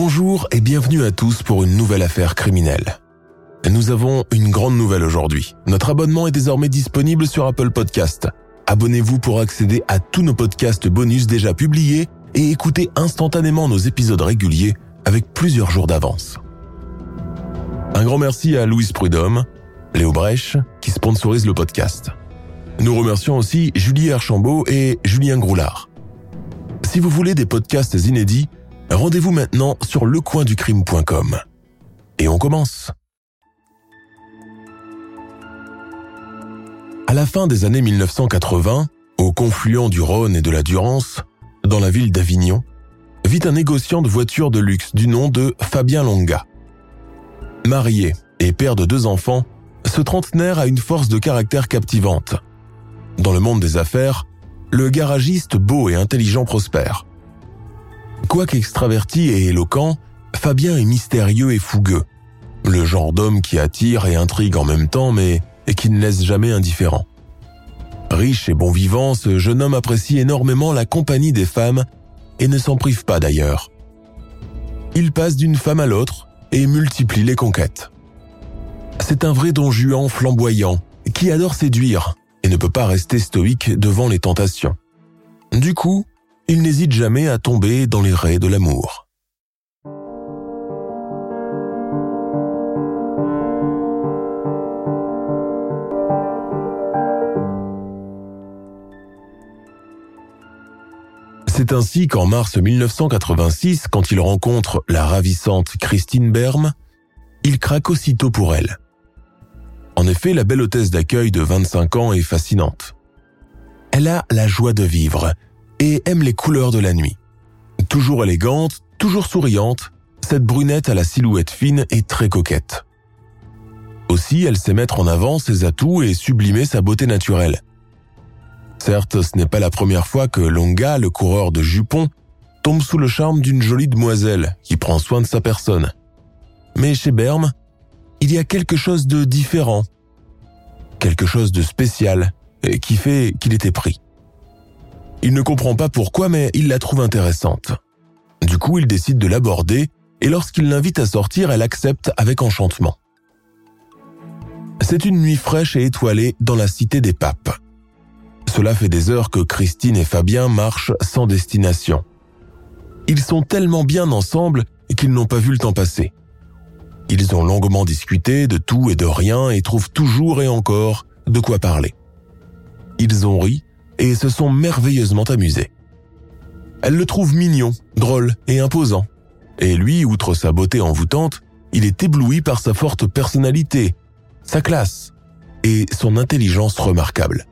Bonjour et bienvenue à tous pour une nouvelle affaire criminelle. Nous avons une grande nouvelle aujourd'hui. Notre abonnement est désormais disponible sur Apple Podcast. Abonnez-vous pour accéder à tous nos podcasts bonus déjà publiés et écouter instantanément nos épisodes réguliers avec plusieurs jours d'avance. Un grand merci à Louise Prudhomme, Léo Brèche, qui sponsorise le podcast. Nous remercions aussi Julie Archambault et Julien Groulard. Si vous voulez des podcasts inédits, rendez-vous maintenant sur lecoinducrime.com. Et on commence. À la fin des années 1980, au confluent du Rhône et de la Durance, dans la ville d'Avignon, vit un négociant de voitures de luxe du nom de Fabien Longa. Marié et père de deux enfants, ce trentenaire a une force de caractère captivante. Dans le monde des affaires, le garagiste beau et intelligent prospère. Quoique extraverti et éloquent, Fabien est mystérieux et fougueux. Le genre d'homme qui attire et intrigue en même temps, mais qui ne laisse jamais indifférent. Riche et bon vivant, ce jeune homme apprécie énormément la compagnie des femmes et ne s'en prive pas d'ailleurs. Il passe d'une femme à l'autre et multiplie les conquêtes. C'est un vrai don Juan flamboyant qui adore séduire et ne peut pas rester stoïque devant les tentations. Du coup, il n'hésite jamais à tomber dans les raies de l'amour. C'est ainsi qu'en mars 1986, quand il rencontre la ravissante Christine Berme, il craque aussitôt pour elle. En effet, la belle hôtesse d'accueil de 25 ans est fascinante. Elle a la joie de vivre et aime les couleurs de la nuit. Toujours élégante, toujours souriante, cette brunette à la silhouette fine est très coquette. Aussi, elle sait mettre en avant ses atouts et sublimer sa beauté naturelle. Certes, ce n'est pas la première fois que Longa, le coureur de jupons, tombe sous le charme d'une jolie demoiselle qui prend soin de sa personne. Mais chez Berme, il y a quelque chose de différent, quelque chose de spécial, qui fait qu'il était pris. Il ne comprend pas pourquoi, mais il la trouve intéressante. Du coup, il décide de l'aborder, et lorsqu'il l'invite à sortir, elle accepte avec enchantement. C'est une nuit fraîche et étoilée dans la cité des papes. Cela fait des heures que Christine et Fabien marchent sans destination. Ils sont tellement bien ensemble qu'ils n'ont pas vu le temps passer. Ils ont longuement discuté de tout et de rien et trouvent toujours et encore de quoi parler. Ils ont ri et se sont merveilleusement amusés. Elle le trouve mignon, drôle et imposant. Et lui, outre sa beauté envoûtante, il est ébloui par sa forte personnalité, sa classe et son intelligence remarquable.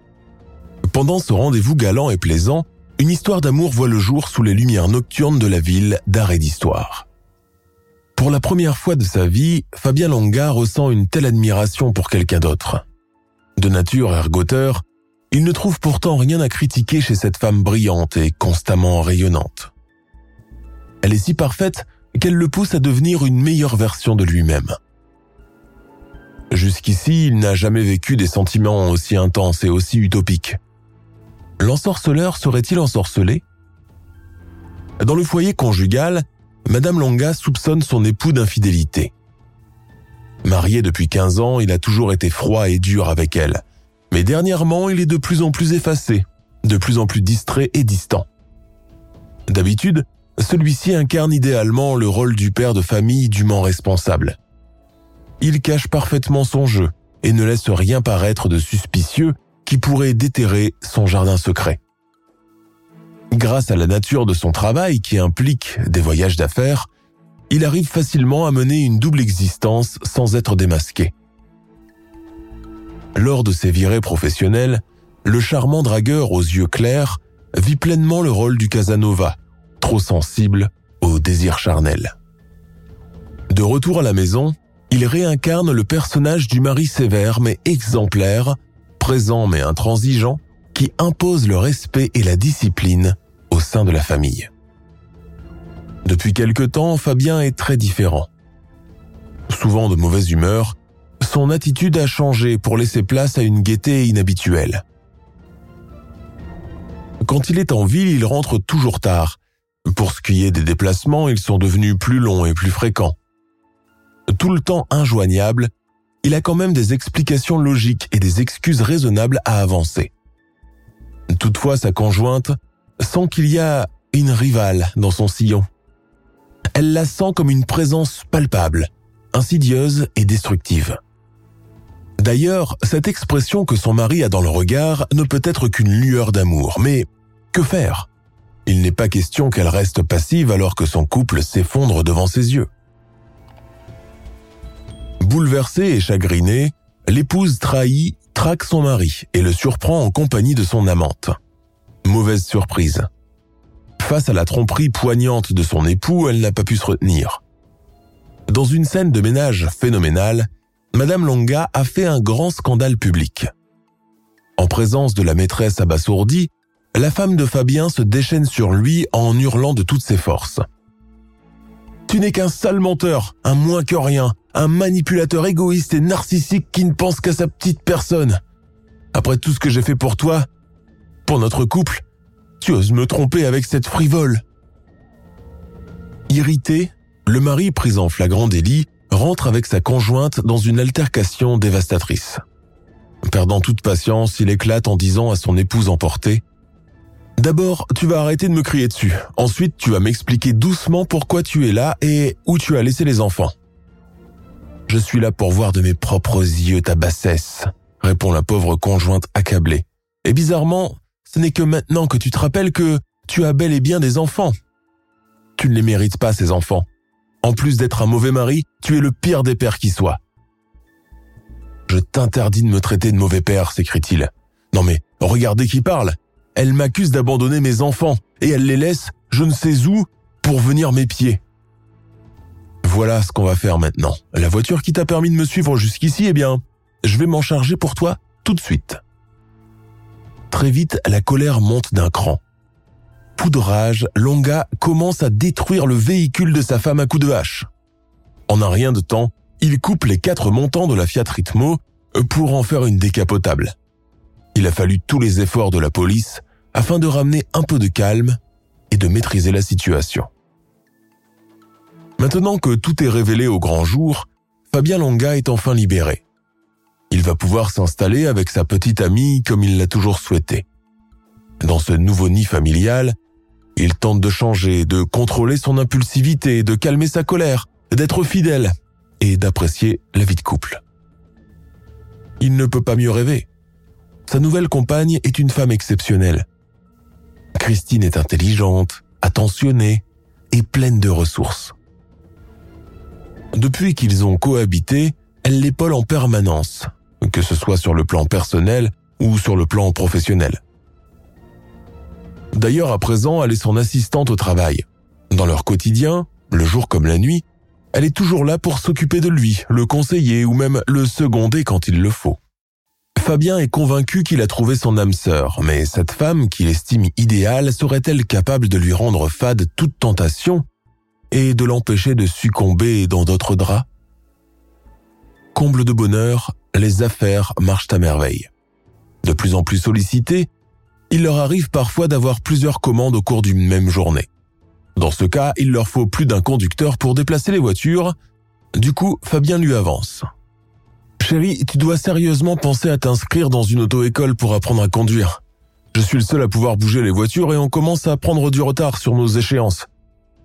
Pendant ce rendez-vous galant et plaisant, une histoire d'amour voit le jour sous les lumières nocturnes de la ville d'art et d'histoire. Pour la première fois de sa vie, Fabien Longa ressent une telle admiration pour quelqu'un d'autre. De nature ergoteur, il ne trouve pourtant rien à critiquer chez cette femme brillante et constamment rayonnante. Elle est si parfaite qu'elle le pousse à devenir une meilleure version de lui-même. Jusqu'ici, il n'a jamais vécu des sentiments aussi intenses et aussi utopiques. L'ensorceleur serait-il ensorcelé? Dans le foyer conjugal, Madame Longa soupçonne son époux d'infidélité. Marié depuis 15 ans, il a toujours été froid et dur avec elle. Mais dernièrement, il est de plus en plus effacé, de plus en plus distrait et distant. D'habitude, celui-ci incarne idéalement le rôle du père de famille dûment responsable. Il cache parfaitement son jeu et ne laisse rien paraître de suspicieux qui pourrait déterrer son jardin secret. Grâce à la nature de son travail qui implique des voyages d'affaires, il arrive facilement à mener une double existence sans être démasqué. Lors de ses virées professionnelles, le charmant dragueur aux yeux clairs vit pleinement le rôle du Casanova, trop sensible au désir charnel. De retour à la maison, il réincarne le personnage du mari sévère mais exemplaire, présent mais intransigeant, qui impose le respect et la discipline au sein de la famille. Depuis quelque temps, Fabien est très différent. Souvent de mauvaise humeur, son attitude a changé pour laisser place à une gaieté inhabituelle. Quand il est en ville, il rentre toujours tard. Pour ce qui est des déplacements, ils sont devenus plus longs et plus fréquents. Tout le temps injoignable, il a quand même des explications logiques et des excuses raisonnables à avancer. Toutefois, sa conjointe sent qu'il y a une rivale dans son sillon. Elle la sent comme une présence palpable, insidieuse et destructive. D'ailleurs, cette expression que son mari a dans le regard ne peut être qu'une lueur d'amour, mais que faire? Il n'est pas question qu'elle reste passive alors que son couple s'effondre devant ses yeux. Bouleversée et chagrinée, l'épouse trahie traque son mari et le surprend en compagnie de son amante. Mauvaise surprise. Face à la tromperie poignante de son époux, elle n'a pas pu se retenir. Dans une scène de ménage phénoménale, Madame Longa a fait un grand scandale public. En présence de la maîtresse abasourdie, la femme de Fabien se déchaîne sur lui en hurlant de toutes ses forces. Tu n'es qu'un sale menteur, un moins que rien, un manipulateur égoïste et narcissique qui ne pense qu'à sa petite personne. Après tout ce que j'ai fait pour toi, pour notre couple, tu oses me tromper avec cette frivole. Irrité, le mari pris en flagrant délit rentre avec sa conjointe dans une altercation dévastatrice. Perdant toute patience, il éclate en disant à son épouse emportée D'abord, tu vas arrêter de me crier dessus. Ensuite, tu vas m'expliquer doucement pourquoi tu es là et où tu as laissé les enfants. Je suis là pour voir de mes propres yeux ta bassesse, répond la pauvre conjointe accablée. Et bizarrement, ce n'est que maintenant que tu te rappelles que tu as bel et bien des enfants. Tu ne les mérites pas, ces enfants. En plus d'être un mauvais mari, tu es le pire des pères qui soit. Je t'interdis de me traiter de mauvais père, s'écrie-t-il. Non mais, regardez qui parle. Elle m'accuse d'abandonner mes enfants, et elle les laisse, je ne sais où, pour venir m'épier. Voilà ce qu'on va faire maintenant. La voiture qui t'a permis de me suivre jusqu'ici, eh bien, je vais m'en charger pour toi tout de suite. Très vite, la colère monte d'un cran. Poudrage, Longa commence à détruire le véhicule de sa femme à coups de hache. En un rien de temps, il coupe les quatre montants de la Fiat Ritmo pour en faire une décapotable. Il a fallu tous les efforts de la police afin de ramener un peu de calme et de maîtriser la situation. Maintenant que tout est révélé au grand jour, Fabien Longa est enfin libéré. Il va pouvoir s'installer avec sa petite amie comme il l'a toujours souhaité. Dans ce nouveau nid familial, il tente de changer, de contrôler son impulsivité, de calmer sa colère, d'être fidèle et d'apprécier la vie de couple. Il ne peut pas mieux rêver. Sa nouvelle compagne est une femme exceptionnelle. Christine est intelligente, attentionnée et pleine de ressources. Depuis qu'ils ont cohabité, elle l'épaule en permanence, que ce soit sur le plan personnel ou sur le plan professionnel. D'ailleurs, à présent, elle est son assistante au travail. Dans leur quotidien, le jour comme la nuit, elle est toujours là pour s'occuper de lui, le conseiller ou même le seconder quand il le faut. Fabien est convaincu qu'il a trouvé son âme sœur, mais cette femme qu'il estime idéale serait-elle capable de lui rendre fade toute tentation et de l'empêcher de succomber dans d'autres draps? Comble de bonheur, les affaires marchent à merveille. De plus en plus sollicités, il leur arrive parfois d'avoir plusieurs commandes au cours d'une même journée. Dans ce cas, il leur faut plus d'un conducteur pour déplacer les voitures. Du coup, Fabien lui avance. Chérie, tu dois sérieusement penser à t'inscrire dans une auto-école pour apprendre à conduire. Je suis le seul à pouvoir bouger les voitures et on commence à prendre du retard sur nos échéances.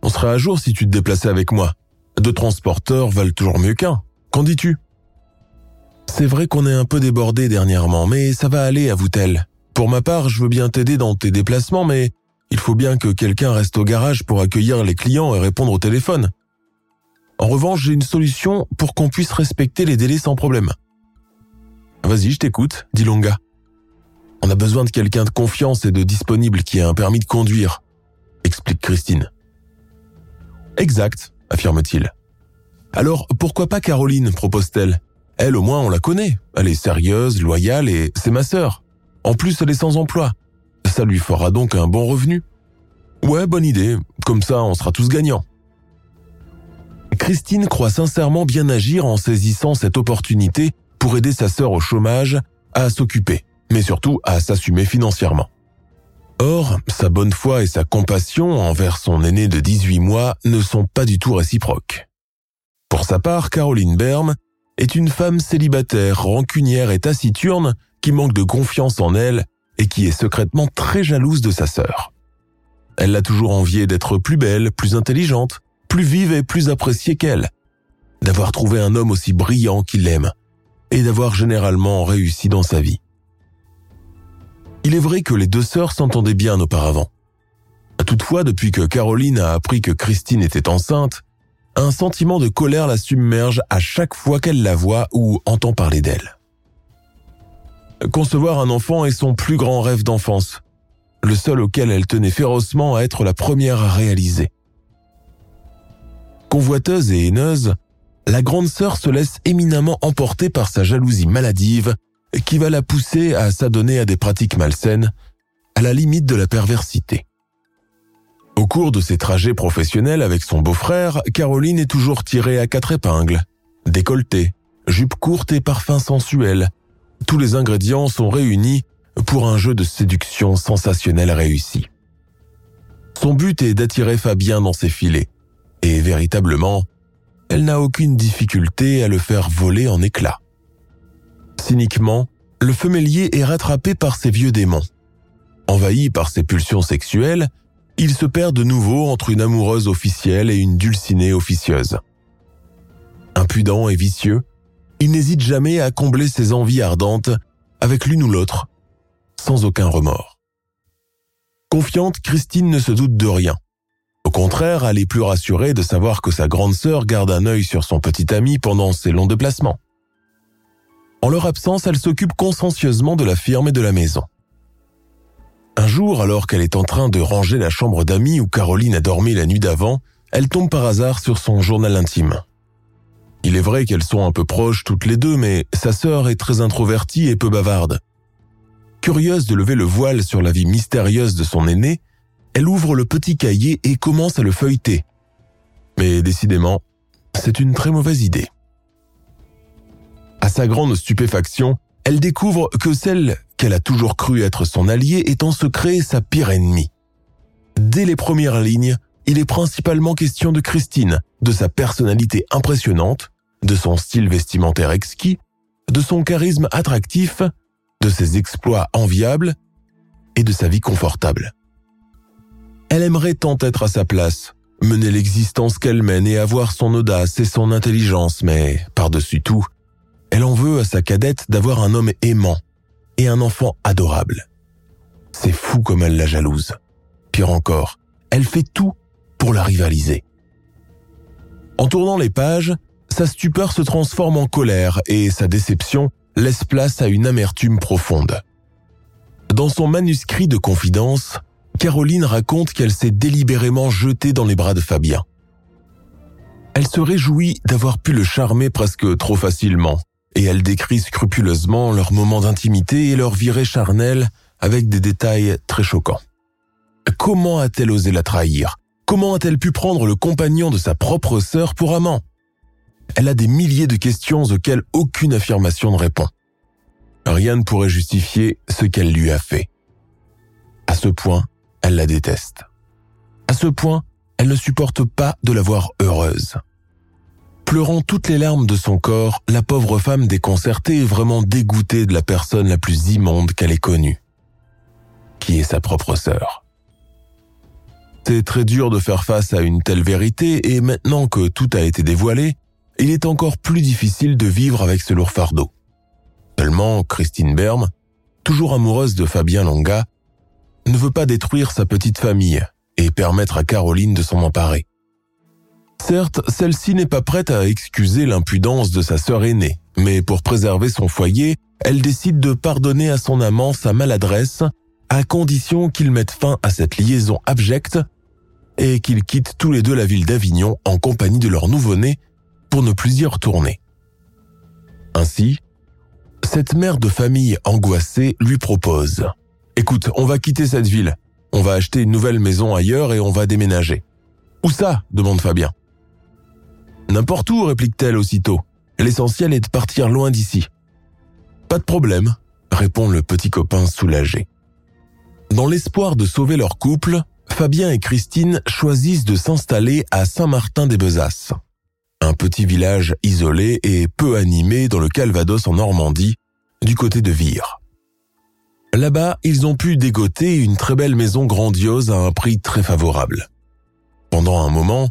On serait à jour si tu te déplaçais avec moi. Deux transporteurs valent toujours mieux qu'un. Qu'en dis-tu? C'est vrai qu'on est un peu débordé dernièrement, mais ça va aller, avoue-t-elle. Pour ma part, je veux bien t'aider dans tes déplacements, mais il faut bien que quelqu'un reste au garage pour accueillir les clients et répondre au téléphone. En revanche, j'ai une solution pour qu'on puisse respecter les délais sans problème. Vas-y, je t'écoute, dit Longa. On a besoin de quelqu'un de confiance et de disponible qui a un permis de conduire, explique Christine. Exact, affirme-t-il. Alors pourquoi pas Caroline, propose-t-elle. Elle au moins on la connaît, elle est sérieuse, loyale et c'est ma sœur. En plus elle est sans emploi. Ça lui fera donc un bon revenu. Ouais, bonne idée, comme ça on sera tous gagnants. Christine croit sincèrement bien agir en saisissant cette opportunité pour aider sa sœur au chômage à s'occuper, mais surtout à s'assumer financièrement. Or, sa bonne foi et sa compassion envers son aîné de 18 mois ne sont pas du tout réciproques. Pour sa part, Caroline Berme est une femme célibataire, rancunière et taciturne qui manque de confiance en elle et qui est secrètement très jalouse de sa sœur. Elle l'a toujours enviée d'être plus belle, plus intelligente, plus vive et plus appréciée qu'elle, d'avoir trouvé un homme aussi brillant qu'il l'aime, et d'avoir généralement réussi dans sa vie. Il est vrai que les deux sœurs s'entendaient bien auparavant. Toutefois, depuis que Caroline a appris que Christine était enceinte, un sentiment de colère la submerge à chaque fois qu'elle la voit ou entend parler d'elle. Concevoir un enfant est son plus grand rêve d'enfance, le seul auquel elle tenait férocement à être la première à réaliser. Convoiteuse et haineuse, la grande sœur se laisse éminemment emporter par sa jalousie maladive qui va la pousser à s'adonner à des pratiques malsaines, à la limite de la perversité. Au cours de ses trajets professionnels avec son beau-frère, Caroline est toujours tirée à quatre épingles. Décolletée, jupe courte et parfum sensuel. Tous les ingrédients sont réunis pour un jeu de séduction sensationnel réussi. Son but est d'attirer Fabien dans ses filets. Et véritablement, elle n'a aucune difficulté à le faire voler en éclats. Cyniquement, le femelier est rattrapé par ses vieux démons. Envahi par ses pulsions sexuelles, il se perd de nouveau entre une amoureuse officielle et une dulcinée officieuse. Impudent et vicieux, il n'hésite jamais à combler ses envies ardentes avec l'une ou l'autre, sans aucun remords. Confiante, Christine ne se doute de rien. Au contraire, elle est plus rassurée de savoir que sa grande sœur garde un œil sur son petit ami pendant ses longs déplacements. En leur absence, elle s'occupe consciencieusement de la firme et de la maison. Un jour, alors qu'elle est en train de ranger la chambre d'amis où Caroline a dormi la nuit d'avant, elle tombe par hasard sur son journal intime. Il est vrai qu'elles sont un peu proches toutes les deux, mais sa sœur est très introvertie et peu bavarde. Curieuse de lever le voile sur la vie mystérieuse de son aîné, elle ouvre le petit cahier et commence à le feuilleter. Mais décidément, c'est une très mauvaise idée. À sa grande stupéfaction, elle découvre que celle qu'elle a toujours cru être son allié est en secret sa pire ennemie. Dès les premières lignes, il est principalement question de Christine, de sa personnalité impressionnante, de son style vestimentaire exquis, de son charisme attractif, de ses exploits enviables et de sa vie confortable. Elle aimerait tant être à sa place, mener l'existence qu'elle mène et avoir son audace et son intelligence, mais par-dessus tout, elle en veut à sa cadette d'avoir un homme aimant et un enfant adorable. C'est fou comme elle la jalouse. Pire encore, elle fait tout pour la rivaliser. En tournant les pages, sa stupeur se transforme en colère et sa déception laisse place à une amertume profonde. Dans son manuscrit de confidence, Caroline raconte qu'elle s'est délibérément jetée dans les bras de Fabien. Elle se réjouit d'avoir pu le charmer presque trop facilement, et elle décrit scrupuleusement leurs moments d'intimité et leur virée charnelle avec des détails très choquants. Comment a-t-elle osé la trahir? Comment a-t-elle pu prendre le compagnon de sa propre sœur pour amant? Elle a des milliers de questions auxquelles aucune affirmation ne répond. Rien ne pourrait justifier ce qu'elle lui a fait. À ce point, elle la déteste. À ce point, elle ne supporte pas de la voir heureuse. Pleurant toutes les larmes de son corps, la pauvre femme déconcertée est vraiment dégoûtée de la personne la plus immonde qu'elle ait connue, qui est sa propre sœur. C'est très dur de faire face à une telle vérité et maintenant que tout a été dévoilé, il est encore plus difficile de vivre avec ce lourd fardeau. Seulement, Christine Berme, toujours amoureuse de Fabien Longa, ne veut pas détruire sa petite famille et permettre à Caroline de s'en emparer. Certes, celle-ci n'est pas prête à excuser l'impudence de sa sœur aînée, mais pour préserver son foyer, elle décide de pardonner à son amant sa maladresse, à condition qu'il mette fin à cette liaison abjecte et qu'ils quittent tous les deux la ville d'Avignon en compagnie de leur nouveau-né pour ne plus y retourner. Ainsi, cette mère de famille angoissée lui propose ⁇ Écoute, on va quitter cette ville, on va acheter une nouvelle maison ailleurs et on va déménager. Où ça? demande Fabien. N'importe où, réplique-t-elle aussitôt. L'essentiel est de partir loin d'ici. Pas de problème, répond le petit copain soulagé. Dans l'espoir de sauver leur couple, Fabien et Christine choisissent de s'installer à Saint-Martin-des-Besasses, un petit village isolé et peu animé dans le Calvados en Normandie, du côté de Vire. Là-bas, ils ont pu dégoter une très belle maison grandiose à un prix très favorable. Pendant un moment,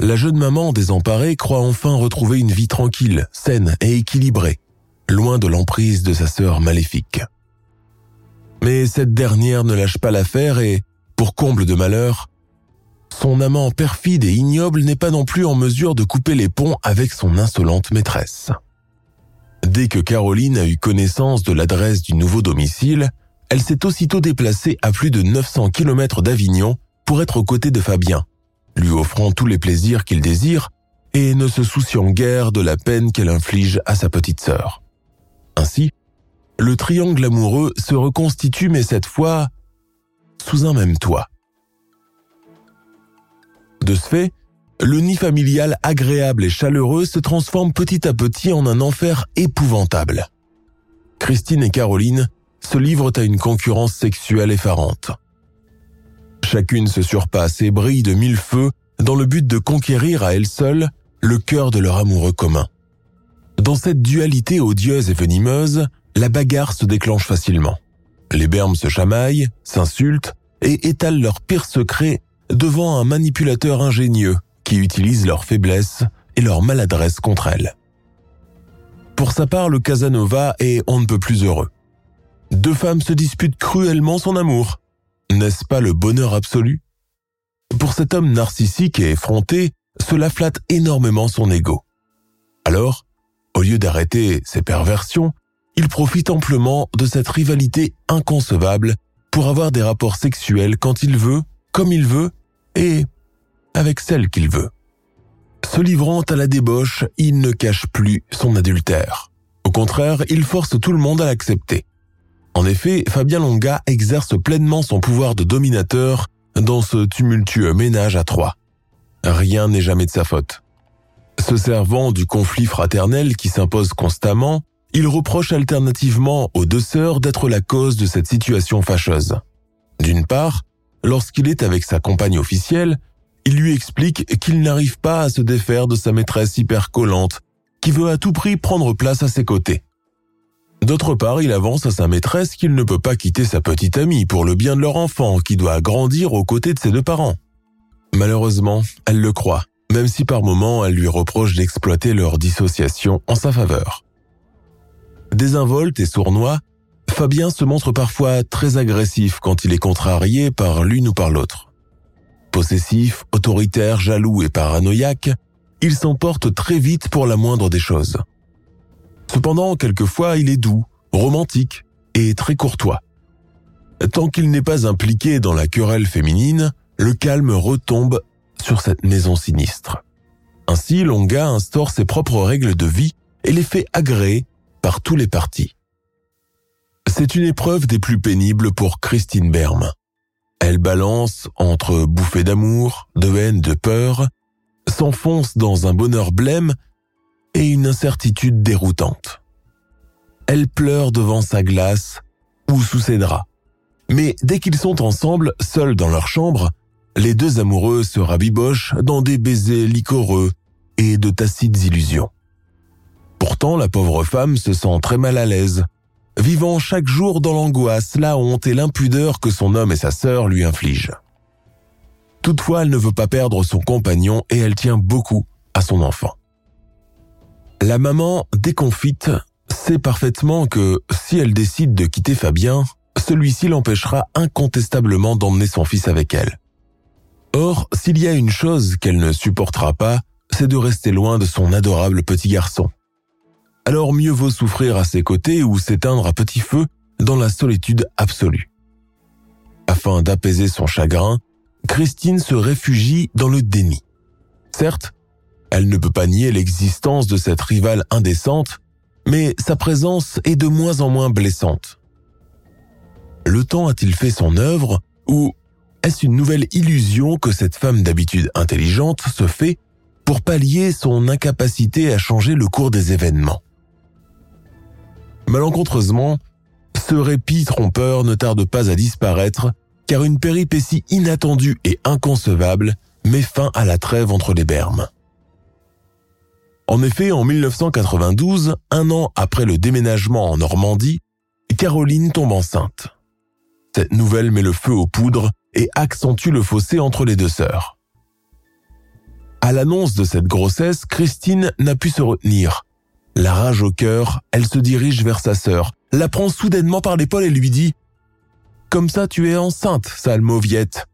la jeune maman désemparée croit enfin retrouver une vie tranquille, saine et équilibrée, loin de l'emprise de sa sœur maléfique. Mais cette dernière ne lâche pas l'affaire et, pour comble de malheur, son amant perfide et ignoble n'est pas non plus en mesure de couper les ponts avec son insolente maîtresse. Dès que Caroline a eu connaissance de l'adresse du nouveau domicile, elle s'est aussitôt déplacée à plus de 900 km d'Avignon pour être aux côtés de Fabien, lui offrant tous les plaisirs qu'il désire et ne se souciant guère de la peine qu'elle inflige à sa petite sœur. Ainsi, le triangle amoureux se reconstitue mais cette fois sous un même toit. De ce fait, le nid familial agréable et chaleureux se transforme petit à petit en un enfer épouvantable. Christine et Caroline se livrent à une concurrence sexuelle effarante. Chacune se surpasse et brille de mille feux dans le but de conquérir à elle seule le cœur de leur amoureux commun. Dans cette dualité odieuse et venimeuse, la bagarre se déclenche facilement. Les bermes se chamaillent, s'insultent et étalent leurs pires secrets devant un manipulateur ingénieux qui utilise leur faiblesse et leur maladresse contre elle. Pour sa part, le Casanova est on ne peut plus heureux. Deux femmes se disputent cruellement son amour. N'est-ce pas le bonheur absolu? Pour cet homme narcissique et effronté, cela flatte énormément son ego. Alors, au lieu d'arrêter ses perversions, il profite amplement de cette rivalité inconcevable pour avoir des rapports sexuels quand il veut, comme il veut, et avec celle qu'il veut. Se livrant à la débauche, il ne cache plus son adultère. Au contraire, il force tout le monde à l'accepter. En effet, Fabien Longa exerce pleinement son pouvoir de dominateur dans ce tumultueux ménage à trois. Rien n'est jamais de sa faute. Se servant du conflit fraternel qui s'impose constamment, il reproche alternativement aux deux sœurs d'être la cause de cette situation fâcheuse. D'une part, lorsqu'il est avec sa compagne officielle, il lui explique qu'il n'arrive pas à se défaire de sa maîtresse hyper collante, qui veut à tout prix prendre place à ses côtés. D'autre part, il avance à sa maîtresse qu'il ne peut pas quitter sa petite amie pour le bien de leur enfant qui doit grandir aux côtés de ses deux parents. Malheureusement, elle le croit, même si par moments elle lui reproche d'exploiter leur dissociation en sa faveur. Désinvolte et sournois, Fabien se montre parfois très agressif quand il est contrarié par l'une ou par l'autre. Possessif, autoritaire, jaloux et paranoïaque, il s'emporte très vite pour la moindre des choses. Cependant, quelquefois, il est doux, romantique et très courtois. Tant qu'il n'est pas impliqué dans la querelle féminine, le calme retombe sur cette maison sinistre. Ainsi, Longa instaure ses propres règles de vie et les fait agréer par tous les partis. C'est une épreuve des plus pénibles pour Christine Berme. Elle balance entre bouffées d'amour, de haine, de peur, s'enfonce dans un bonheur blême et une incertitude déroutante. Elle pleure devant sa glace ou sous ses draps. Mais dès qu'ils sont ensemble, seuls dans leur chambre, les deux amoureux se rabibochent dans des baisers liquoreux et de tacites illusions. Pourtant, la pauvre femme se sent très mal à l'aise vivant chaque jour dans l'angoisse, la honte et l'impudeur que son homme et sa sœur lui infligent. Toutefois, elle ne veut pas perdre son compagnon et elle tient beaucoup à son enfant. La maman, déconfite, sait parfaitement que si elle décide de quitter Fabien, celui-ci l'empêchera incontestablement d'emmener son fils avec elle. Or, s'il y a une chose qu'elle ne supportera pas, c'est de rester loin de son adorable petit garçon. Alors mieux vaut souffrir à ses côtés ou s'éteindre à petit feu dans la solitude absolue. Afin d'apaiser son chagrin, Christine se réfugie dans le déni. Certes, elle ne peut pas nier l'existence de cette rivale indécente, mais sa présence est de moins en moins blessante. Le temps a-t-il fait son œuvre ou est-ce une nouvelle illusion que cette femme d'habitude intelligente se fait pour pallier son incapacité à changer le cours des événements? Malencontreusement, ce répit trompeur ne tarde pas à disparaître car une péripétie inattendue et inconcevable met fin à la trêve entre les bermes. En effet, en 1992, un an après le déménagement en Normandie, Caroline tombe enceinte. Cette nouvelle met le feu aux poudres et accentue le fossé entre les deux sœurs. À l'annonce de cette grossesse, Christine n'a pu se retenir. La rage au cœur, elle se dirige vers sa sœur, la prend soudainement par l'épaule et lui dit comme ça, tu es enceinte, sale mauviette.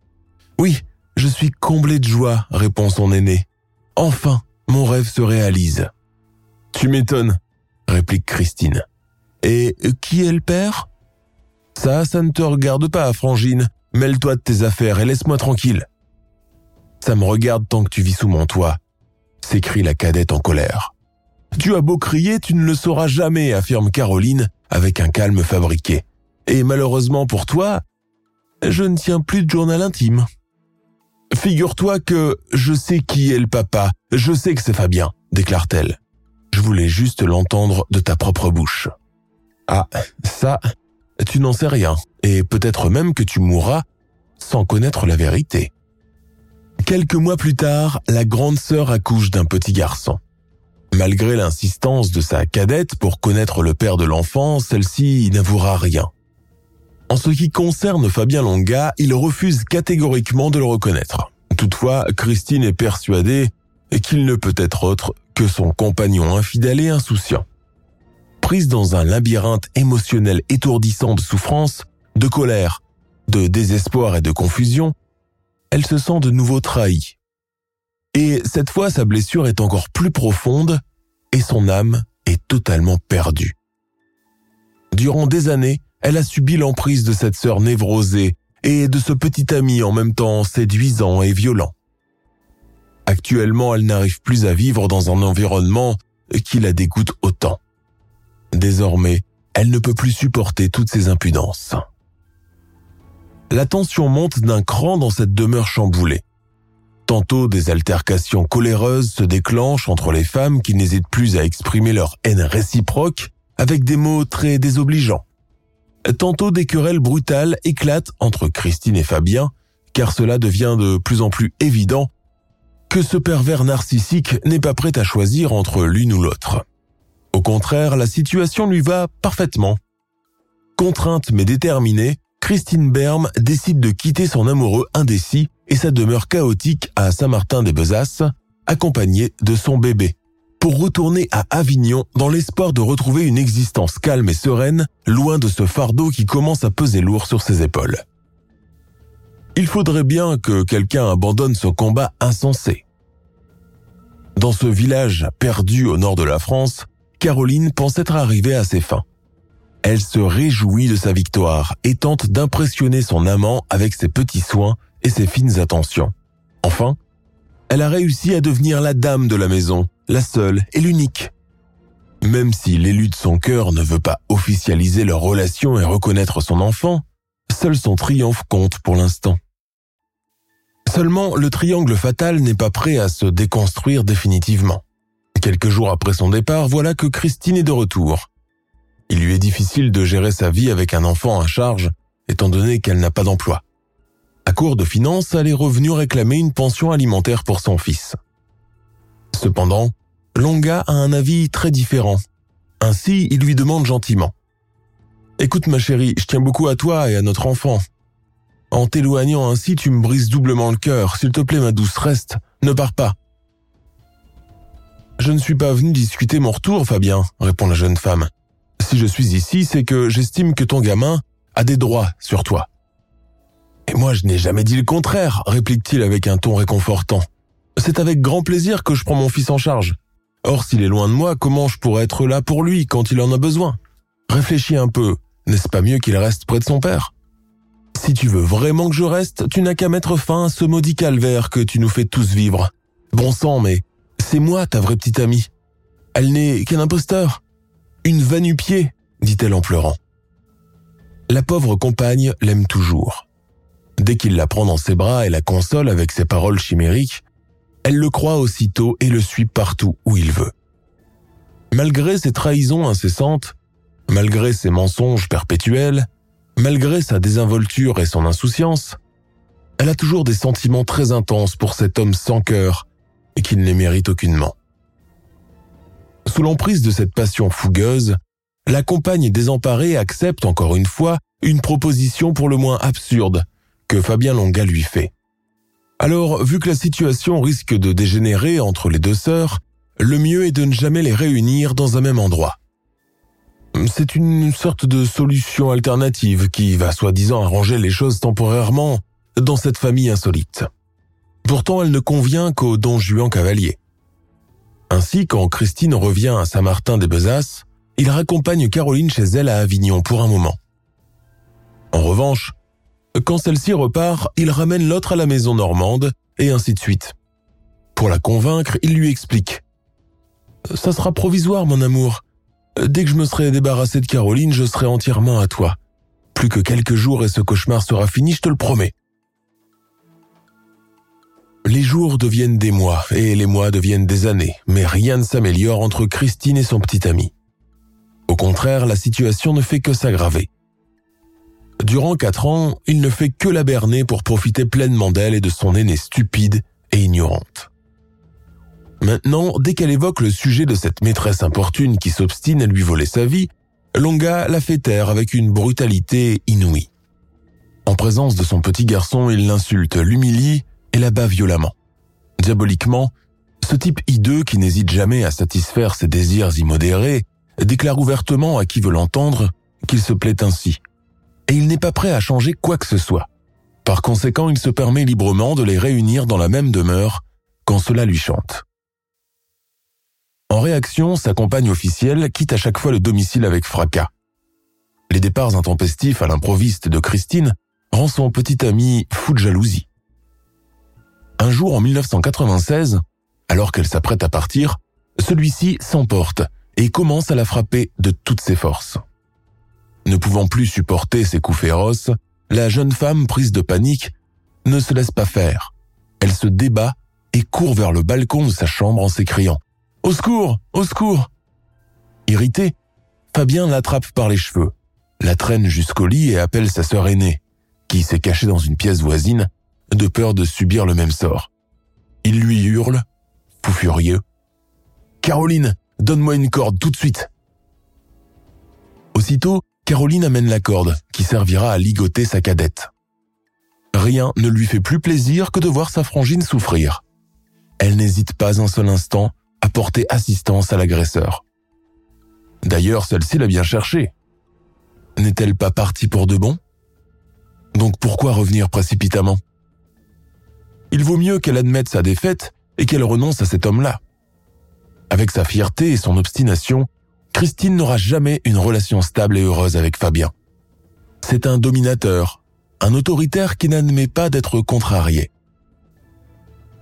Oui, je suis comblé de joie, répond son aîné. Enfin, mon rêve se réalise. Tu m'étonnes, réplique Christine. Et qui est le père? Ça, ça ne te regarde pas, Frangine. Mêle-toi de tes affaires et laisse-moi tranquille. Ça me regarde tant que tu vis sous mon toit, s'écrie la cadette en colère. Tu as beau crier, tu ne le sauras jamais, affirme Caroline avec un calme fabriqué. Et malheureusement pour toi, je ne tiens plus de journal intime. Figure-toi que je sais qui est le papa, je sais que c'est Fabien, déclare-t-elle. Je voulais juste l'entendre de ta propre bouche. Ah, ça, tu n'en sais rien, et peut-être même que tu mourras sans connaître la vérité. Quelques mois plus tard, la grande sœur accouche d'un petit garçon. Malgré l'insistance de sa cadette pour connaître le père de l'enfant, celle-ci n'avouera rien. En ce qui concerne Fabien Longa, il refuse catégoriquement de le reconnaître. Toutefois, Christine est persuadée qu'il ne peut être autre que son compagnon infidèle et insouciant. Prise dans un labyrinthe émotionnel étourdissant de souffrance, de colère, de désespoir et de confusion, elle se sent de nouveau trahie. Et cette fois, sa blessure est encore plus profonde et son âme est totalement perdue. Durant des années, elle a subi l'emprise de cette sœur névrosée et de ce petit ami en même temps séduisant et violent. Actuellement, elle n'arrive plus à vivre dans un environnement qui la dégoûte autant. Désormais, elle ne peut plus supporter toutes ces impudences. La tension monte d'un cran dans cette demeure chamboulée. Tantôt des altercations coléreuses se déclenchent entre les femmes qui n'hésitent plus à exprimer leur haine réciproque avec des mots très désobligeants. Tantôt des querelles brutales éclatent entre Christine et Fabien, car cela devient de plus en plus évident que ce pervers narcissique n'est pas prêt à choisir entre l'une ou l'autre. Au contraire, la situation lui va parfaitement. Contrainte mais déterminée, Christine Berme décide de quitter son amoureux indécis et sa demeure chaotique à Saint-Martin-des-Besasses, accompagnée de son bébé pour retourner à Avignon dans l'espoir de retrouver une existence calme et sereine, loin de ce fardeau qui commence à peser lourd sur ses épaules. Il faudrait bien que quelqu'un abandonne ce combat insensé. Dans ce village perdu au nord de la France, Caroline pense être arrivée à ses fins. Elle se réjouit de sa victoire et tente d'impressionner son amant avec ses petits soins et ses fines attentions. Enfin, elle a réussi à devenir la dame de la maison la seule et l'unique. Même si l'élu de son cœur ne veut pas officialiser leur relation et reconnaître son enfant, seul son triomphe compte pour l'instant. Seulement, le triangle fatal n'est pas prêt à se déconstruire définitivement. Quelques jours après son départ, voilà que Christine est de retour. Il lui est difficile de gérer sa vie avec un enfant à charge, étant donné qu'elle n'a pas d'emploi. À court de finances, elle est revenue réclamer une pension alimentaire pour son fils. Cependant, Longa a un avis très différent. Ainsi, il lui demande gentiment. Écoute ma chérie, je tiens beaucoup à toi et à notre enfant. En t'éloignant ainsi, tu me brises doublement le cœur. S'il te plaît, ma douce, reste. Ne pars pas. Je ne suis pas venu discuter mon retour, Fabien, répond la jeune femme. Si je suis ici, c'est que j'estime que ton gamin a des droits sur toi. Et moi, je n'ai jamais dit le contraire, réplique-t-il avec un ton réconfortant. C'est avec grand plaisir que je prends mon fils en charge. Or, s'il est loin de moi, comment je pourrais être là pour lui quand il en a besoin? Réfléchis un peu, n'est-ce pas mieux qu'il reste près de son père? Si tu veux vraiment que je reste, tu n'as qu'à mettre fin à ce maudit calvaire que tu nous fais tous vivre. Bon sang, mais c'est moi ta vraie petite amie. Elle n'est qu'un imposteur. Une pied, dit-elle en pleurant. La pauvre compagne l'aime toujours. Dès qu'il la prend dans ses bras et la console avec ses paroles chimériques, elle le croit aussitôt et le suit partout où il veut. Malgré ses trahisons incessantes, malgré ses mensonges perpétuels, malgré sa désinvolture et son insouciance, elle a toujours des sentiments très intenses pour cet homme sans cœur et qui ne les mérite aucunement. Sous l'emprise de cette passion fougueuse, la compagne désemparée accepte encore une fois une proposition pour le moins absurde que Fabien Longa lui fait. Alors, vu que la situation risque de dégénérer entre les deux sœurs, le mieux est de ne jamais les réunir dans un même endroit. C'est une sorte de solution alternative qui va soi-disant arranger les choses temporairement dans cette famille insolite. Pourtant, elle ne convient qu'au don Juan Cavalier. Ainsi, quand Christine revient à Saint-Martin-des-Besasses, il raccompagne Caroline chez elle à Avignon pour un moment. En revanche, quand celle-ci repart, il ramène l'autre à la maison normande, et ainsi de suite. Pour la convaincre, il lui explique. Ça sera provisoire, mon amour. Dès que je me serai débarrassé de Caroline, je serai entièrement à toi. Plus que quelques jours et ce cauchemar sera fini, je te le promets. Les jours deviennent des mois et les mois deviennent des années, mais rien ne s'améliore entre Christine et son petit ami. Au contraire, la situation ne fait que s'aggraver. Durant quatre ans, il ne fait que la berner pour profiter pleinement d'elle et de son aînée stupide et ignorante. Maintenant, dès qu'elle évoque le sujet de cette maîtresse importune qui s'obstine à lui voler sa vie, Longa la fait taire avec une brutalité inouïe. En présence de son petit garçon, il l'insulte, l'humilie et la bat violemment. Diaboliquement, ce type hideux qui n'hésite jamais à satisfaire ses désirs immodérés déclare ouvertement à qui veut l'entendre qu'il se plaît ainsi et il n'est pas prêt à changer quoi que ce soit. Par conséquent, il se permet librement de les réunir dans la même demeure quand cela lui chante. En réaction, sa compagne officielle quitte à chaque fois le domicile avec fracas. Les départs intempestifs à l'improviste de Christine rend son petit ami fou de jalousie. Un jour en 1996, alors qu'elle s'apprête à partir, celui-ci s'emporte et commence à la frapper de toutes ses forces. Ne pouvant plus supporter ces coups féroces, la jeune femme, prise de panique, ne se laisse pas faire. Elle se débat et court vers le balcon de sa chambre en s'écriant ⁇ Au secours Au secours !⁇ Irrité, Fabien l'attrape par les cheveux, la traîne jusqu'au lit et appelle sa sœur aînée, qui s'est cachée dans une pièce voisine, de peur de subir le même sort. Il lui hurle, fou furieux, ⁇ Caroline, donne-moi une corde tout de suite !⁇ Aussitôt, Caroline amène la corde qui servira à ligoter sa cadette. Rien ne lui fait plus plaisir que de voir sa frangine souffrir. Elle n'hésite pas un seul instant à porter assistance à l'agresseur. D'ailleurs, celle-ci l'a bien cherché. N'est-elle pas partie pour de bon? Donc pourquoi revenir précipitamment? Il vaut mieux qu'elle admette sa défaite et qu'elle renonce à cet homme-là. Avec sa fierté et son obstination, Christine n'aura jamais une relation stable et heureuse avec Fabien. C'est un dominateur, un autoritaire qui n'admet pas d'être contrarié.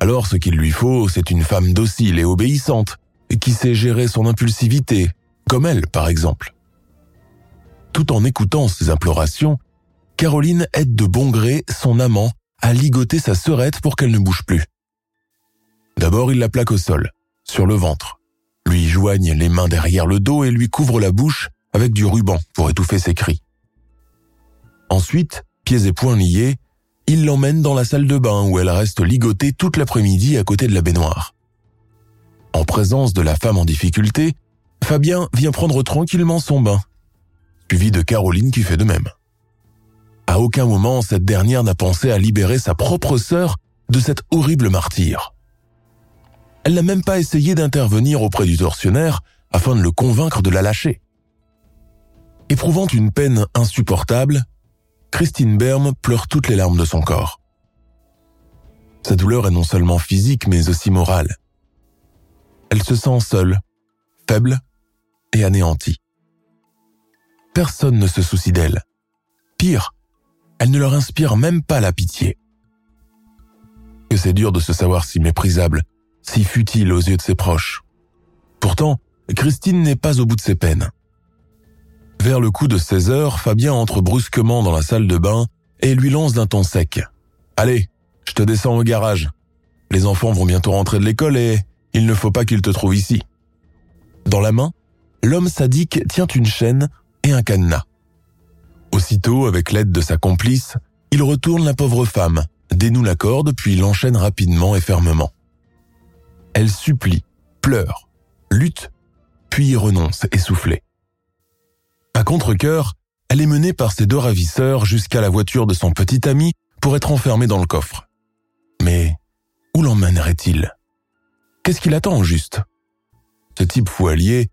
Alors ce qu'il lui faut, c'est une femme docile et obéissante, qui sait gérer son impulsivité, comme elle par exemple. Tout en écoutant ses implorations, Caroline aide de bon gré son amant à ligoter sa sœurette pour qu'elle ne bouge plus. D'abord, il la plaque au sol, sur le ventre, lui joigne les mains derrière le dos et lui couvre la bouche avec du ruban pour étouffer ses cris. Ensuite, pieds et poings liés, il l'emmène dans la salle de bain où elle reste ligotée toute l'après-midi à côté de la baignoire. En présence de la femme en difficulté, Fabien vient prendre tranquillement son bain, suivi de Caroline qui fait de même. À aucun moment cette dernière n'a pensé à libérer sa propre sœur de cette horrible martyre. Elle n'a même pas essayé d'intervenir auprès du tortionnaire afin de le convaincre de la lâcher. Éprouvant une peine insupportable, Christine Berme pleure toutes les larmes de son corps. Sa douleur est non seulement physique mais aussi morale. Elle se sent seule, faible et anéantie. Personne ne se soucie d'elle. Pire, elle ne leur inspire même pas la pitié. Que c'est dur de se savoir si méprisable, si futile aux yeux de ses proches. Pourtant, Christine n'est pas au bout de ses peines. Vers le coup de 16 heures, Fabien entre brusquement dans la salle de bain et lui lance d'un ton sec. Allez, je te descends au garage. Les enfants vont bientôt rentrer de l'école et il ne faut pas qu'ils te trouvent ici. Dans la main, l'homme sadique tient une chaîne et un cadenas. Aussitôt, avec l'aide de sa complice, il retourne la pauvre femme, dénoue la corde puis l'enchaîne rapidement et fermement. Elle supplie, pleure, lutte, puis renonce essoufflée. À contre-cœur, elle est menée par ses deux ravisseurs jusqu'à la voiture de son petit ami pour être enfermée dans le coffre. Mais où l'emmènerait-il Qu'est-ce qu'il attend au juste? Ce type foualier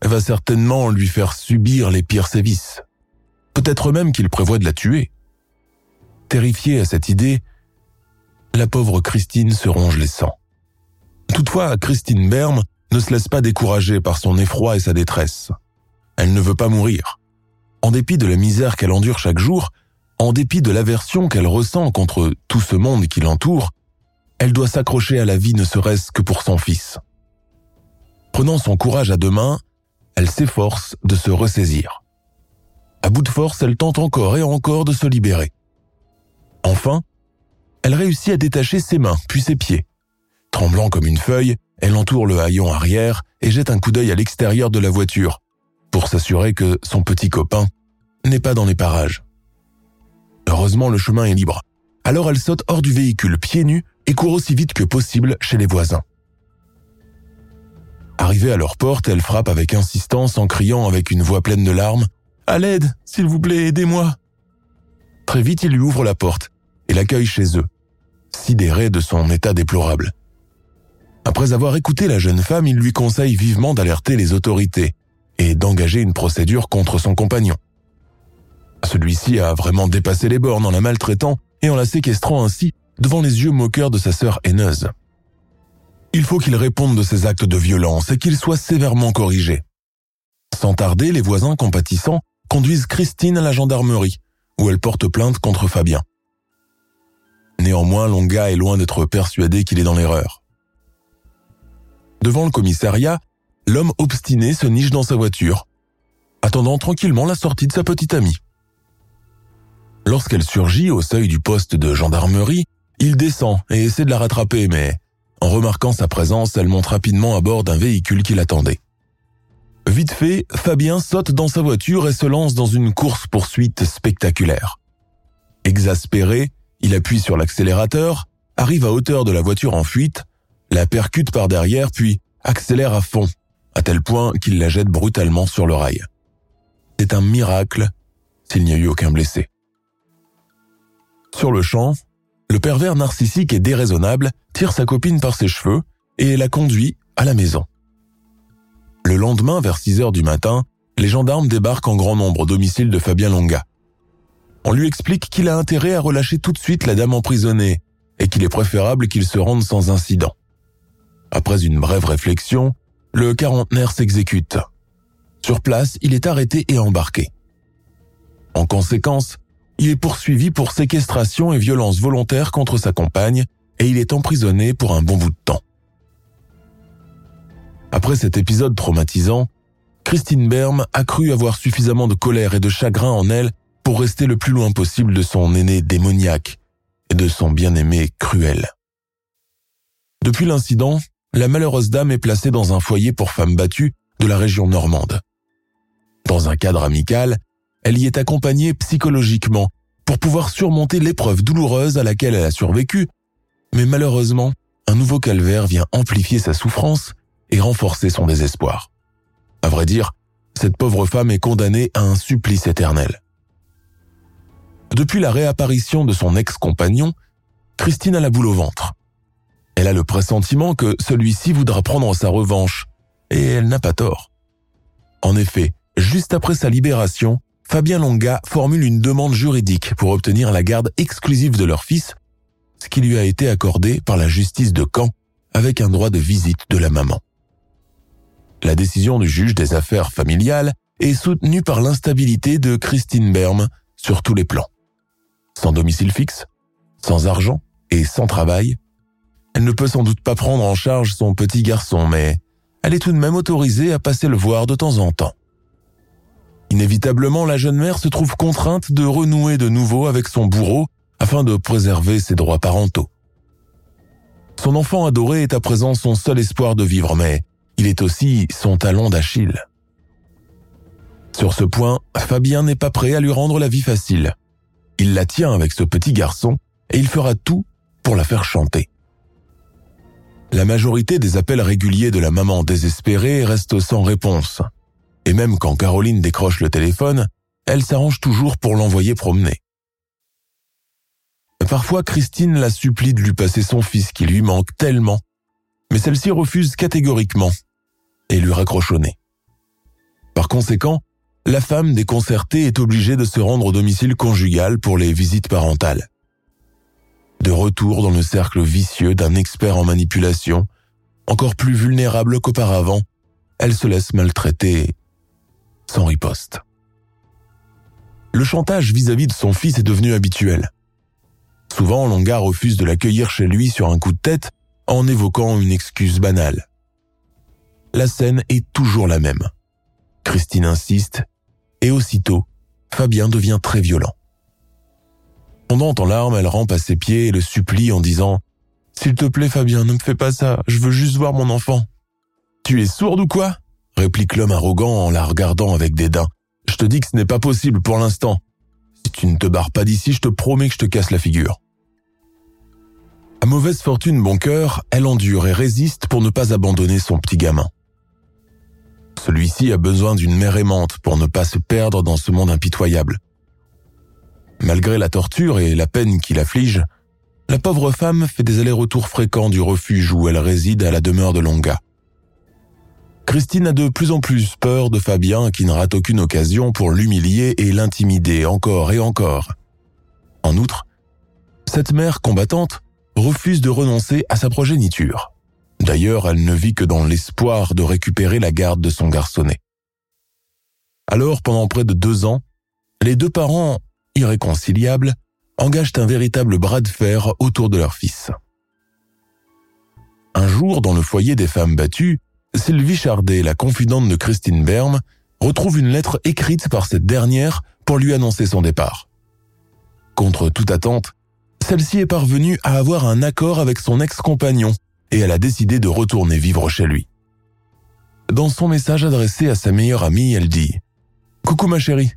va certainement lui faire subir les pires sévices. Peut-être même qu'il prévoit de la tuer. Terrifiée à cette idée, la pauvre Christine se ronge les sangs. Toutefois, Christine Berme ne se laisse pas décourager par son effroi et sa détresse. Elle ne veut pas mourir. En dépit de la misère qu'elle endure chaque jour, en dépit de l'aversion qu'elle ressent contre tout ce monde qui l'entoure, elle doit s'accrocher à la vie ne serait-ce que pour son fils. Prenant son courage à deux mains, elle s'efforce de se ressaisir. À bout de force, elle tente encore et encore de se libérer. Enfin, elle réussit à détacher ses mains puis ses pieds. Tremblant comme une feuille, elle entoure le haillon arrière et jette un coup d'œil à l'extérieur de la voiture pour s'assurer que son petit copain n'est pas dans les parages. Heureusement, le chemin est libre. Alors elle saute hors du véhicule pieds nus et court aussi vite que possible chez les voisins. Arrivée à leur porte, elle frappe avec insistance en criant avec une voix pleine de larmes ⁇ À l'aide, s'il vous plaît, aidez-moi !⁇ Très vite, il lui ouvre la porte et l'accueille chez eux, sidéré de son état déplorable. Après avoir écouté la jeune femme, il lui conseille vivement d'alerter les autorités et d'engager une procédure contre son compagnon. Celui-ci a vraiment dépassé les bornes en la maltraitant et en la séquestrant ainsi devant les yeux moqueurs de sa sœur haineuse. Il faut qu'il réponde de ses actes de violence et qu'il soit sévèrement corrigé. Sans tarder, les voisins compatissants conduisent Christine à la gendarmerie, où elle porte plainte contre Fabien. Néanmoins, Longa est loin d'être persuadé qu'il est dans l'erreur. Devant le commissariat, l'homme obstiné se niche dans sa voiture, attendant tranquillement la sortie de sa petite amie. Lorsqu'elle surgit au seuil du poste de gendarmerie, il descend et essaie de la rattraper, mais en remarquant sa présence, elle monte rapidement à bord d'un véhicule qui l'attendait. Vite fait, Fabien saute dans sa voiture et se lance dans une course-poursuite spectaculaire. Exaspéré, il appuie sur l'accélérateur, arrive à hauteur de la voiture en fuite la percute par derrière puis accélère à fond, à tel point qu'il la jette brutalement sur le rail. C'est un miracle s'il n'y a eu aucun blessé. Sur le champ, le pervers narcissique et déraisonnable tire sa copine par ses cheveux et la conduit à la maison. Le lendemain, vers 6 heures du matin, les gendarmes débarquent en grand nombre au domicile de Fabien Longa. On lui explique qu'il a intérêt à relâcher tout de suite la dame emprisonnée et qu'il est préférable qu'il se rende sans incident. Après une brève réflexion, le quarantenaire s'exécute. Sur place, il est arrêté et embarqué. En conséquence, il est poursuivi pour séquestration et violence volontaire contre sa compagne et il est emprisonné pour un bon bout de temps. Après cet épisode traumatisant, Christine Berme a cru avoir suffisamment de colère et de chagrin en elle pour rester le plus loin possible de son aîné démoniaque et de son bien-aimé cruel. Depuis l'incident, la malheureuse dame est placée dans un foyer pour femmes battues de la région normande. Dans un cadre amical, elle y est accompagnée psychologiquement pour pouvoir surmonter l'épreuve douloureuse à laquelle elle a survécu, mais malheureusement, un nouveau calvaire vient amplifier sa souffrance et renforcer son désespoir. À vrai dire, cette pauvre femme est condamnée à un supplice éternel. Depuis la réapparition de son ex-compagnon, Christine a la boule au ventre. Elle a le pressentiment que celui-ci voudra prendre sa revanche, et elle n'a pas tort. En effet, juste après sa libération, Fabien Longa formule une demande juridique pour obtenir la garde exclusive de leur fils, ce qui lui a été accordé par la justice de Caen avec un droit de visite de la maman. La décision du juge des affaires familiales est soutenue par l'instabilité de Christine Berme sur tous les plans. Sans domicile fixe, sans argent et sans travail, elle ne peut sans doute pas prendre en charge son petit garçon, mais elle est tout de même autorisée à passer le voir de temps en temps. Inévitablement, la jeune mère se trouve contrainte de renouer de nouveau avec son bourreau afin de préserver ses droits parentaux. Son enfant adoré est à présent son seul espoir de vivre, mais il est aussi son talon d'Achille. Sur ce point, Fabien n'est pas prêt à lui rendre la vie facile. Il la tient avec ce petit garçon et il fera tout pour la faire chanter. La majorité des appels réguliers de la maman désespérée restent sans réponse. Et même quand Caroline décroche le téléphone, elle s'arrange toujours pour l'envoyer promener. Parfois, Christine la supplie de lui passer son fils qui lui manque tellement, mais celle-ci refuse catégoriquement et lui raccroche au nez. Par conséquent, la femme déconcertée est obligée de se rendre au domicile conjugal pour les visites parentales. De retour dans le cercle vicieux d'un expert en manipulation, encore plus vulnérable qu'auparavant, elle se laisse maltraiter sans riposte. Le chantage vis-à-vis de son fils est devenu habituel. Souvent, Longa refuse de l'accueillir chez lui sur un coup de tête en évoquant une excuse banale. La scène est toujours la même. Christine insiste, et aussitôt, Fabien devient très violent. En larmes, elle rampe à ses pieds et le supplie en disant ⁇ S'il te plaît Fabien, ne me fais pas ça, je veux juste voir mon enfant. ⁇ Tu es sourde ou quoi? réplique l'homme arrogant en la regardant avec dédain. Je te dis que ce n'est pas possible pour l'instant. Si tu ne te barres pas d'ici, je te promets que je te casse la figure. À mauvaise fortune, bon cœur, elle endure et résiste pour ne pas abandonner son petit gamin. Celui-ci a besoin d'une mère aimante pour ne pas se perdre dans ce monde impitoyable. Malgré la torture et la peine qui l'afflige, la pauvre femme fait des allers-retours fréquents du refuge où elle réside à la demeure de Longa. Christine a de plus en plus peur de Fabien qui ne rate aucune occasion pour l'humilier et l'intimider encore et encore. En outre, cette mère combattante refuse de renoncer à sa progéniture. D'ailleurs, elle ne vit que dans l'espoir de récupérer la garde de son garçonnet. Alors, pendant près de deux ans, les deux parents, irréconciliables, engagent un véritable bras de fer autour de leur fils. Un jour, dans le foyer des femmes battues, Sylvie Chardet, la confidente de Christine Berme, retrouve une lettre écrite par cette dernière pour lui annoncer son départ. Contre toute attente, celle-ci est parvenue à avoir un accord avec son ex-compagnon et elle a décidé de retourner vivre chez lui. Dans son message adressé à sa meilleure amie, elle dit ⁇ Coucou ma chérie,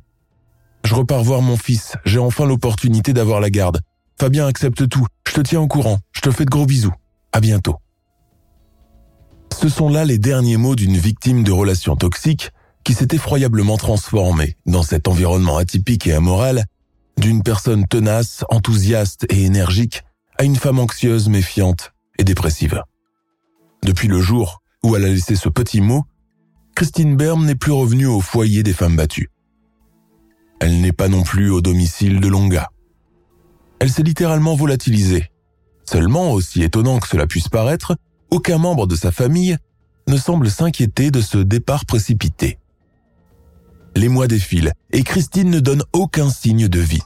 je repars voir mon fils, j'ai enfin l'opportunité d'avoir la garde. Fabien accepte tout, je te tiens au courant, je te fais de gros bisous. À bientôt. Ce sont là les derniers mots d'une victime de relations toxiques qui s'est effroyablement transformée dans cet environnement atypique et amoral d'une personne tenace, enthousiaste et énergique à une femme anxieuse, méfiante et dépressive. Depuis le jour où elle a laissé ce petit mot, Christine Berme n'est plus revenue au foyer des femmes battues. Elle n'est pas non plus au domicile de Longa. Elle s'est littéralement volatilisée. Seulement, aussi étonnant que cela puisse paraître, aucun membre de sa famille ne semble s'inquiéter de ce départ précipité. Les mois défilent et Christine ne donne aucun signe de vie.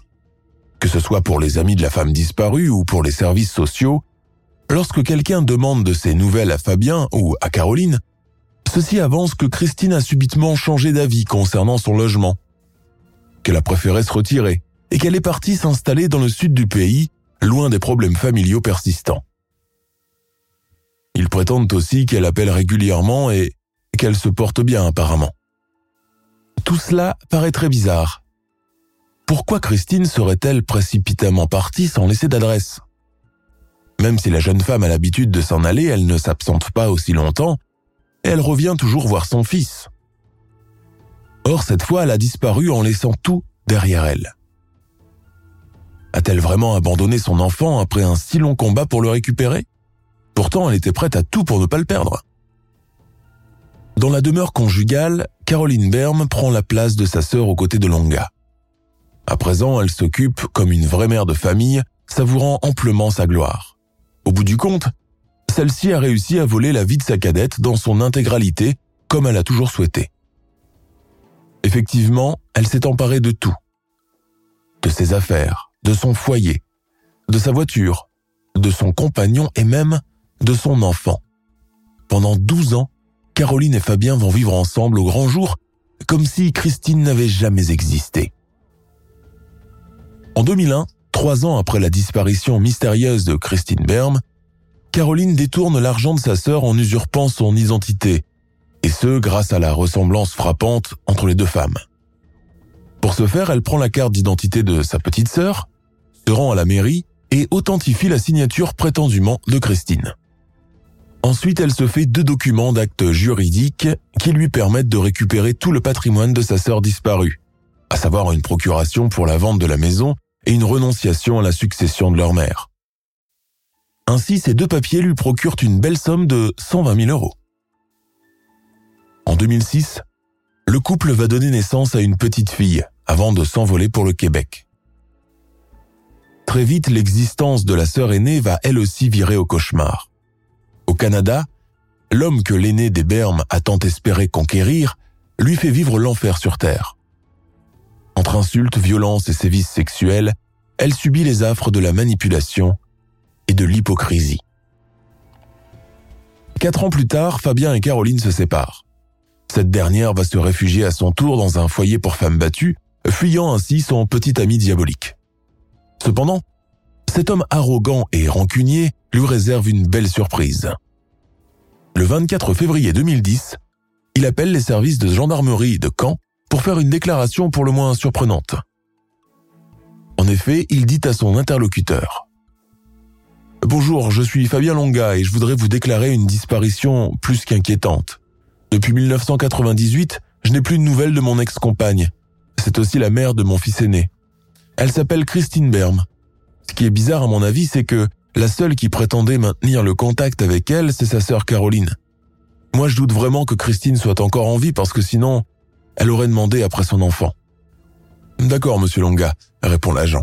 Que ce soit pour les amis de la femme disparue ou pour les services sociaux, lorsque quelqu'un demande de ses nouvelles à Fabien ou à Caroline, ceci avance que Christine a subitement changé d'avis concernant son logement, qu'elle a préféré se retirer et qu'elle est partie s'installer dans le sud du pays, loin des problèmes familiaux persistants. Ils prétendent aussi qu'elle appelle régulièrement et qu'elle se porte bien apparemment. Tout cela paraît très bizarre. Pourquoi Christine serait-elle précipitamment partie sans laisser d'adresse? Même si la jeune femme a l'habitude de s'en aller, elle ne s'absente pas aussi longtemps elle revient toujours voir son fils. Or, cette fois, elle a disparu en laissant tout derrière elle. A-t-elle vraiment abandonné son enfant après un si long combat pour le récupérer? Pourtant, elle était prête à tout pour ne pas le perdre. Dans la demeure conjugale, Caroline Berme prend la place de sa sœur aux côtés de Longa. À présent, elle s'occupe comme une vraie mère de famille, savourant amplement sa gloire. Au bout du compte, celle-ci a réussi à voler la vie de sa cadette dans son intégralité, comme elle a toujours souhaité. Effectivement, elle s'est emparée de tout. De ses affaires, de son foyer, de sa voiture, de son compagnon et même de son enfant. Pendant 12 ans, Caroline et Fabien vont vivre ensemble au grand jour, comme si Christine n'avait jamais existé. En 2001, trois ans après la disparition mystérieuse de Christine Berme, Caroline détourne l'argent de sa sœur en usurpant son identité, et ce grâce à la ressemblance frappante entre les deux femmes. Pour ce faire, elle prend la carte d'identité de sa petite sœur, se rend à la mairie et authentifie la signature prétendument de Christine. Ensuite, elle se fait deux documents d'actes juridiques qui lui permettent de récupérer tout le patrimoine de sa sœur disparue, à savoir une procuration pour la vente de la maison et une renonciation à la succession de leur mère. Ainsi, ces deux papiers lui procurent une belle somme de 120 000 euros. En 2006, le couple va donner naissance à une petite fille avant de s'envoler pour le Québec. Très vite, l'existence de la sœur aînée va elle aussi virer au cauchemar. Au Canada, l'homme que l'aîné des Bermes a tant espéré conquérir lui fait vivre l'enfer sur Terre. Entre insultes, violences et sévices sexuels, elle subit les affres de la manipulation et de l'hypocrisie. Quatre ans plus tard, Fabien et Caroline se séparent. Cette dernière va se réfugier à son tour dans un foyer pour femmes battues, fuyant ainsi son petit ami diabolique. Cependant, cet homme arrogant et rancunier lui réserve une belle surprise. Le 24 février 2010, il appelle les services de gendarmerie de Caen pour faire une déclaration pour le moins surprenante. En effet, il dit à son interlocuteur Bonjour, je suis Fabien Longa et je voudrais vous déclarer une disparition plus qu'inquiétante. Depuis 1998, je n'ai plus de nouvelles de mon ex-compagne. C'est aussi la mère de mon fils aîné. Elle s'appelle Christine Berme. Ce qui est bizarre à mon avis, c'est que la seule qui prétendait maintenir le contact avec elle, c'est sa sœur Caroline. Moi, je doute vraiment que Christine soit encore en vie parce que sinon, elle aurait demandé après son enfant. D'accord, monsieur Longa, répond l'agent.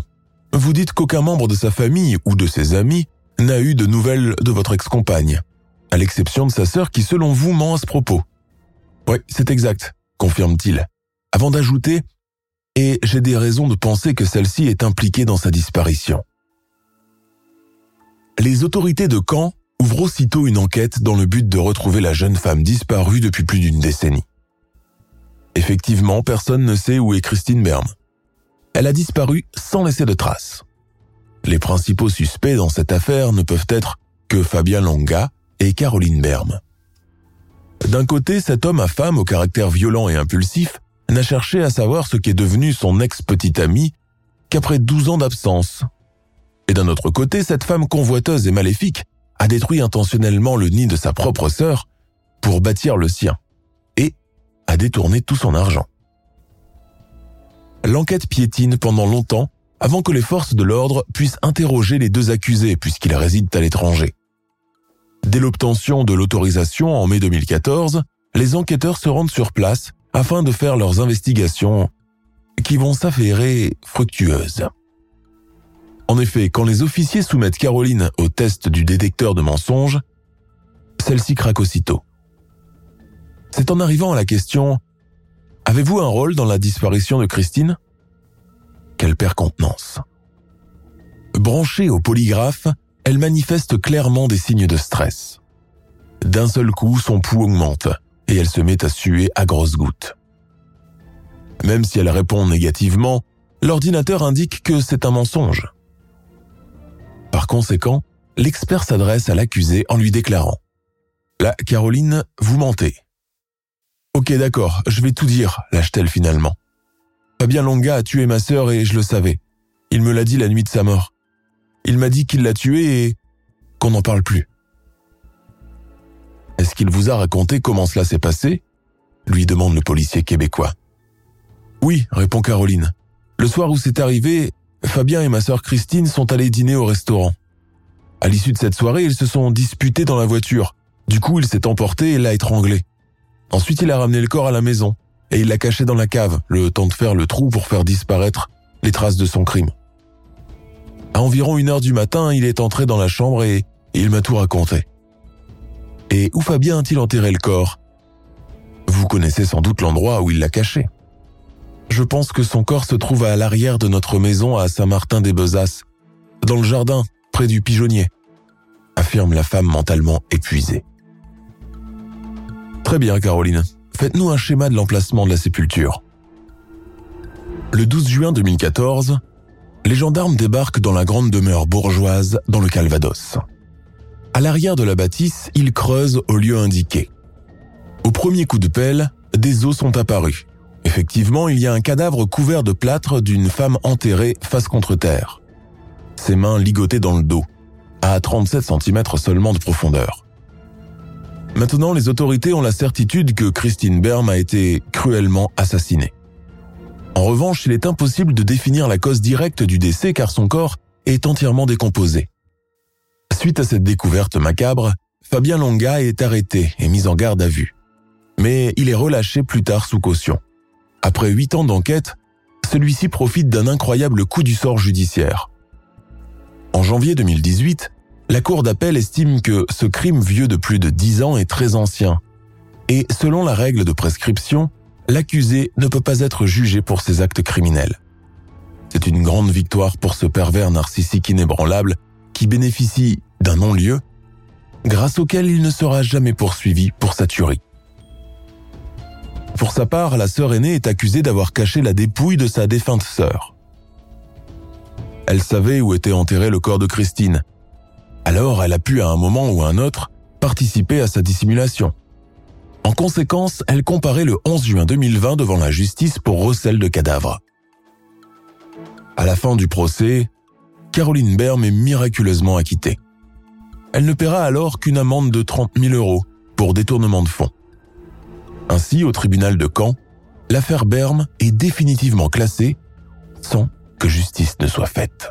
Vous dites qu'aucun membre de sa famille ou de ses amis n'a eu de nouvelles de votre ex-compagne, à l'exception de sa sœur qui, selon vous, ment à ce propos. Oui, c'est exact, confirme-t-il, avant d'ajouter Et j'ai des raisons de penser que celle-ci est impliquée dans sa disparition. Les autorités de Caen ouvrent aussitôt une enquête dans le but de retrouver la jeune femme disparue depuis plus d'une décennie. Effectivement, personne ne sait où est Christine Berme. Elle a disparu sans laisser de traces. Les principaux suspects dans cette affaire ne peuvent être que Fabien Longa et Caroline Berme. D'un côté, cet homme à femme au caractère violent et impulsif n'a cherché à savoir ce qu'est devenu son ex-petite amie qu'après 12 ans d'absence. Et d'un autre côté, cette femme convoiteuse et maléfique a détruit intentionnellement le nid de sa propre sœur pour bâtir le sien et a détourné tout son argent. L'enquête piétine pendant longtemps avant que les forces de l'ordre puissent interroger les deux accusés puisqu'ils résident à l'étranger. Dès l'obtention de l'autorisation en mai 2014, les enquêteurs se rendent sur place afin de faire leurs investigations qui vont s'avérer fructueuses. En effet, quand les officiers soumettent Caroline au test du détecteur de mensonges, celle-ci craque aussitôt. C'est en arrivant à la question ⁇ Avez-vous un rôle dans la disparition de Christine ?⁇ qu'elle perd contenance. Branchée au polygraphe, elle manifeste clairement des signes de stress. D'un seul coup, son pouls augmente et elle se met à suer à grosses gouttes. Même si elle répond négativement, l'ordinateur indique que c'est un mensonge. Par conséquent, l'expert s'adresse à l'accusé en lui déclarant ⁇ Là, Caroline, vous mentez. Ok, d'accord, je vais tout dire, lâche-t-elle finalement. Fabien Longa a tué ma sœur et je le savais. Il me l'a dit la nuit de sa mort. Il m'a dit qu'il l'a tuée et qu'on n'en parle plus. Est-ce qu'il vous a raconté comment cela s'est passé? Lui demande le policier québécois. Oui, répond Caroline. Le soir où c'est arrivé, Fabien et ma sœur Christine sont allés dîner au restaurant. À l'issue de cette soirée, ils se sont disputés dans la voiture. Du coup, il s'est emporté et l'a étranglé. Ensuite, il a ramené le corps à la maison et il l'a cachée dans la cave, le temps de faire le trou pour faire disparaître les traces de son crime. À environ une heure du matin, il est entré dans la chambre et il m'a tout raconté. Et où Fabien a-t-il enterré le corps? Vous connaissez sans doute l'endroit où il l'a caché. Je pense que son corps se trouve à l'arrière de notre maison à Saint-Martin-des-Bezasses, dans le jardin, près du pigeonnier, affirme la femme mentalement épuisée. Très bien, Caroline. Faites-nous un schéma de l'emplacement de la sépulture. Le 12 juin 2014, les gendarmes débarquent dans la grande demeure bourgeoise dans le Calvados. À l'arrière de la bâtisse, ils creusent au lieu indiqué. Au premier coup de pelle, des os sont apparus. Effectivement, il y a un cadavre couvert de plâtre d'une femme enterrée face contre terre. Ses mains ligotées dans le dos, à 37 cm seulement de profondeur. Maintenant, les autorités ont la certitude que Christine Berm a été cruellement assassinée. En revanche, il est impossible de définir la cause directe du décès car son corps est entièrement décomposé. Suite à cette découverte macabre, Fabien Longa est arrêté et mis en garde à vue. Mais il est relâché plus tard sous caution. Après huit ans d'enquête, celui-ci profite d'un incroyable coup du sort judiciaire. En janvier 2018, la Cour d'appel estime que ce crime vieux de plus de dix ans est très ancien. Et selon la règle de prescription, l'accusé ne peut pas être jugé pour ses actes criminels. C'est une grande victoire pour ce pervers narcissique inébranlable qui bénéficie d'un non-lieu grâce auquel il ne sera jamais poursuivi pour sa tuerie. Pour sa part, la sœur aînée est accusée d'avoir caché la dépouille de sa défunte sœur. Elle savait où était enterré le corps de Christine. Alors elle a pu à un moment ou à un autre participer à sa dissimulation. En conséquence, elle comparait le 11 juin 2020 devant la justice pour recel de cadavres. À la fin du procès, Caroline Berme est miraculeusement acquittée. Elle ne paiera alors qu'une amende de 30 000 euros pour détournement de fonds. Ainsi, au tribunal de Caen, l'affaire Berme est définitivement classée sans que justice ne soit faite.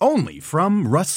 Only from Rust